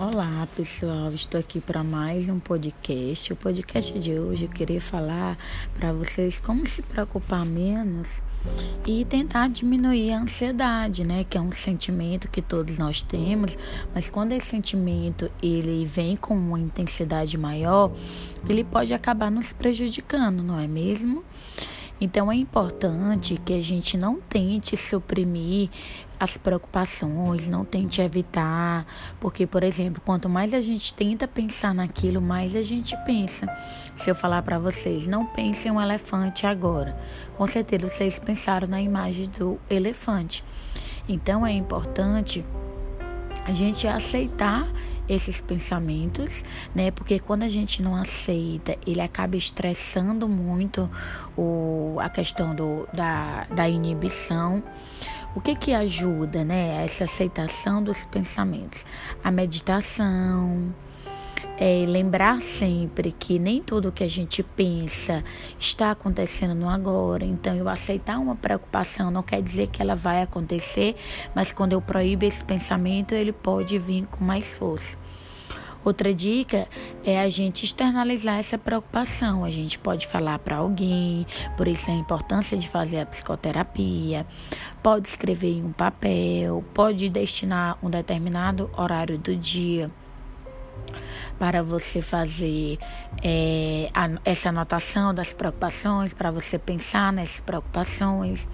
Olá pessoal, estou aqui para mais um podcast. O podcast de hoje eu queria falar para vocês como se preocupar menos e tentar diminuir a ansiedade, né? Que é um sentimento que todos nós temos, mas quando esse sentimento ele vem com uma intensidade maior, ele pode acabar nos prejudicando, não é mesmo? Então é importante que a gente não tente suprimir as preocupações, não tente evitar, porque, por exemplo, quanto mais a gente tenta pensar naquilo, mais a gente pensa. Se eu falar para vocês, não pensem um elefante agora, com certeza vocês pensaram na imagem do elefante. Então é importante a gente aceitar esses pensamentos, né? Porque quando a gente não aceita, ele acaba estressando muito o, a questão do, da, da inibição. O que que ajuda, né? Essa aceitação dos pensamentos? A meditação, é lembrar sempre que nem tudo que a gente pensa está acontecendo no agora. Então, eu aceitar uma preocupação não quer dizer que ela vai acontecer, mas quando eu proíbo esse pensamento, ele pode vir com mais força. Outra dica é a gente externalizar essa preocupação. A gente pode falar para alguém, por isso a importância de fazer a psicoterapia, pode escrever em um papel, pode destinar um determinado horário do dia para você fazer é, a, essa anotação das preocupações, para você pensar nessas preocupações.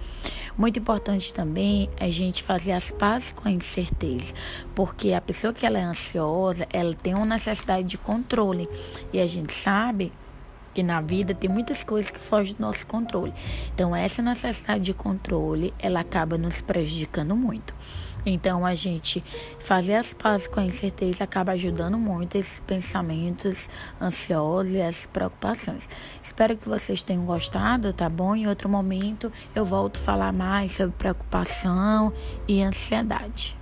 Muito importante também a gente fazer as pazes com a incerteza, porque a pessoa que ela é ansiosa, ela tem uma necessidade de controle e a gente sabe que na vida tem muitas coisas que fogem do nosso controle. Então, essa necessidade de controle, ela acaba nos prejudicando muito. Então, a gente fazer as pazes com a incerteza acaba ajudando muito esses pensamentos ansiosos e as preocupações. Espero que vocês tenham gostado, tá bom? Em outro momento, eu volto a falar mais sobre preocupação e ansiedade.